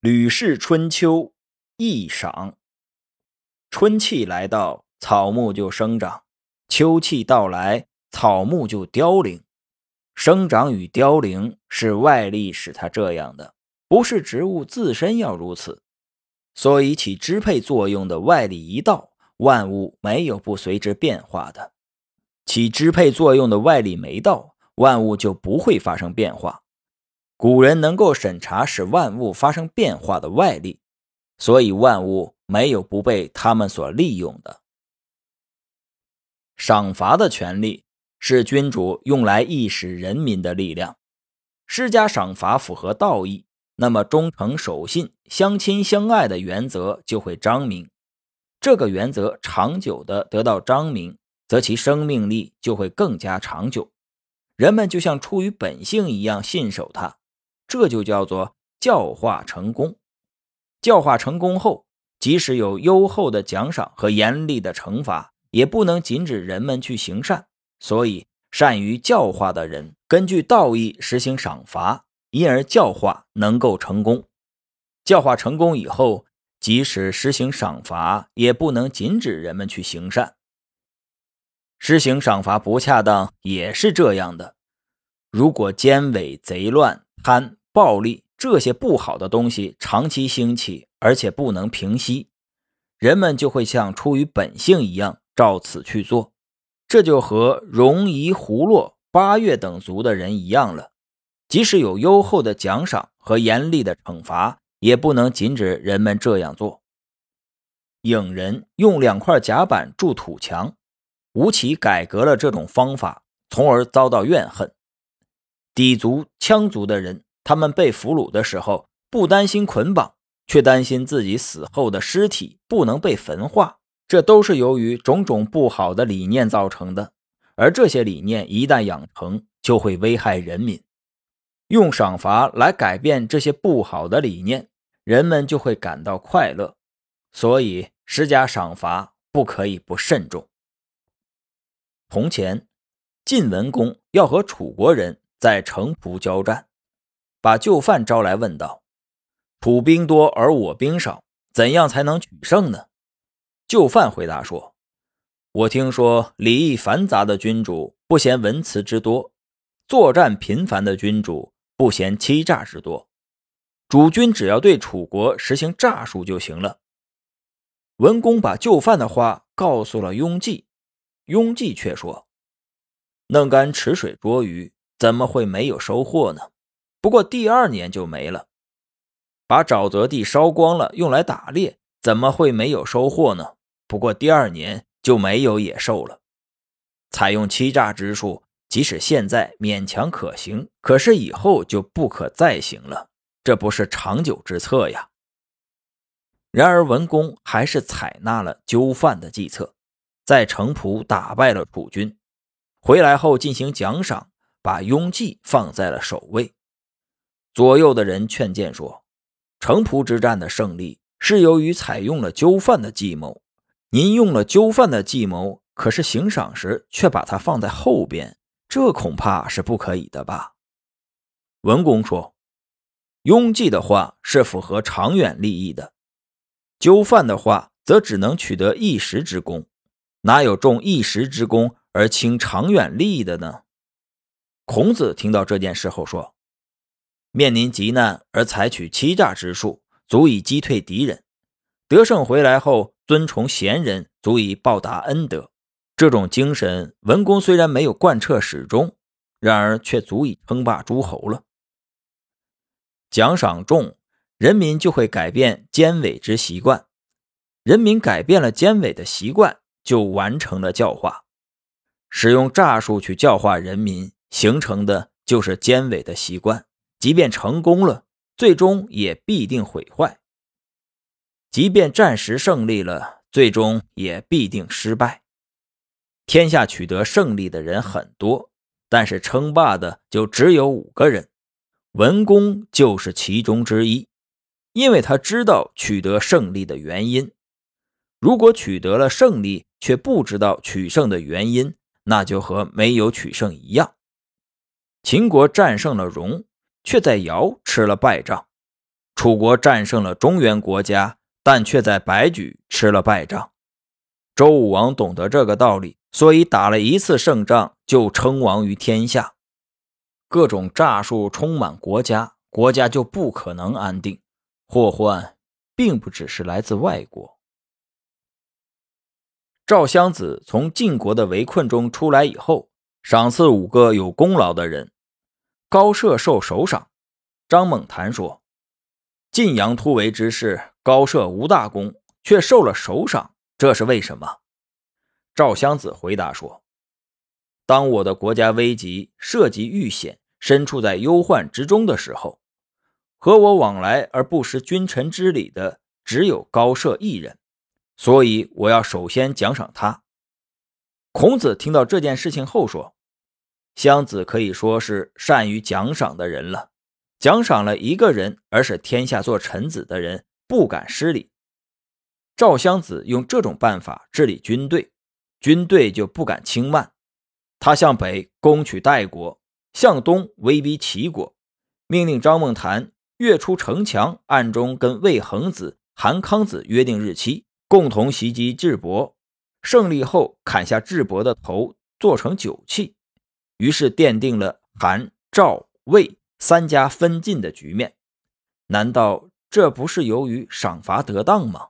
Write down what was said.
吕氏春秋一赏。春气来到，草木就生长；秋气到来，草木就凋零。生长与凋零是外力使它这样的，不是植物自身要如此。所以起支配作用的外力一到，万物没有不随之变化的；起支配作用的外力没到，万物就不会发生变化。古人能够审查使万物发生变化的外力，所以万物没有不被他们所利用的。赏罚的权利是君主用来役使人民的力量。施加赏罚符合道义，那么忠诚守信、相亲相爱的原则就会彰明。这个原则长久的得到彰明，则其生命力就会更加长久。人们就像出于本性一样信守它。这就叫做教化成功。教化成功后，即使有优厚的奖赏和严厉的惩罚，也不能禁止人们去行善。所以，善于教化的人根据道义实行赏罚，因而教化能够成功。教化成功以后，即使实行赏罚，也不能禁止人们去行善。实行赏罚不恰当，也是这样的。如果奸伪贼乱。贪、暴力这些不好的东西长期兴起，而且不能平息，人们就会像出于本性一样照此去做。这就和戎夷、胡洛、八月等族的人一样了。即使有优厚的奖赏和严厉的惩罚，也不能禁止人们这样做。影人用两块甲板筑土墙，吴起改革了这种方法，从而遭到怨恨。氐族、羌族的人，他们被俘虏的时候，不担心捆绑，却担心自己死后的尸体不能被焚化。这都是由于种种不好的理念造成的。而这些理念一旦养成，就会危害人民。用赏罚来改变这些不好的理念，人们就会感到快乐。所以施加赏罚不可以不慎重。从前，晋文公要和楚国人。在城濮交战，把就范招来问道：“楚兵多而我兵少，怎样才能取胜呢？”就范回答说：“我听说礼义繁杂的君主不嫌文辞之多，作战频繁的君主不嫌欺诈之多。主君只要对楚国实行诈术就行了。”文公把就范的话告诉了雍济，雍济却说：“弄干池水捉鱼。”怎么会没有收获呢？不过第二年就没了。把沼泽地烧光了，用来打猎，怎么会没有收获呢？不过第二年就没有野兽了。采用欺诈之术，即使现在勉强可行，可是以后就不可再行了。这不是长久之策呀。然而文公还是采纳了纠犯的计策，在城濮打败了楚军，回来后进行奖赏。把雍济放在了首位。左右的人劝谏说：“城濮之战的胜利是由于采用了纠犯的计谋。您用了纠犯的计谋，可是行赏时却把它放在后边，这恐怕是不可以的吧？”文公说：“雍济的话是符合长远利益的，纠犯的话则只能取得一时之功，哪有重一时之功而轻长远利益的呢？”孔子听到这件事后说：“面临急难而采取欺诈之术，足以击退敌人；得胜回来后，尊崇贤人，足以报答恩德。这种精神，文公虽然没有贯彻始终，然而却足以称霸诸侯了。奖赏重，人民就会改变奸伪之习惯；人民改变了奸伪的习惯，就完成了教化。使用诈术去教化人民。”形成的就是奸伪的习惯，即便成功了，最终也必定毁坏；即便暂时胜利了，最终也必定失败。天下取得胜利的人很多，但是称霸的就只有五个人，文公就是其中之一，因为他知道取得胜利的原因。如果取得了胜利却不知道取胜的原因，那就和没有取胜一样。秦国战胜了戎，却在尧吃了败仗。楚国战胜了中原国家，但却在白举吃了败仗。周武王懂得这个道理，所以打了一次胜仗就称王于天下。各种诈术充满国家，国家就不可能安定。祸患并不只是来自外国。赵襄子从晋国的围困中出来以后，赏赐五个有功劳的人。高射受首赏。张猛谈说：“晋阳突围之事，高射无大功，却受了首赏，这是为什么？”赵襄子回答说。当我的国家危急，涉及遇险，身处在忧患之中的时候，和我往来而不失君臣之礼的只有高射一人，所以我要首先奖赏他。孔子听到这件事情后说：“襄子可以说是善于奖赏的人了，奖赏了一个人，而使天下做臣子的人不敢失礼。赵襄子用这种办法治理军队，军队就不敢轻慢。”他向北攻取代国，向东威逼齐国，命令张孟谈跃出城墙，暗中跟魏恒子、韩康子约定日期，共同袭击智伯。胜利后砍下智伯的头，做成酒器，于是奠定了韩、赵、魏三家分晋的局面。难道这不是由于赏罚得当吗？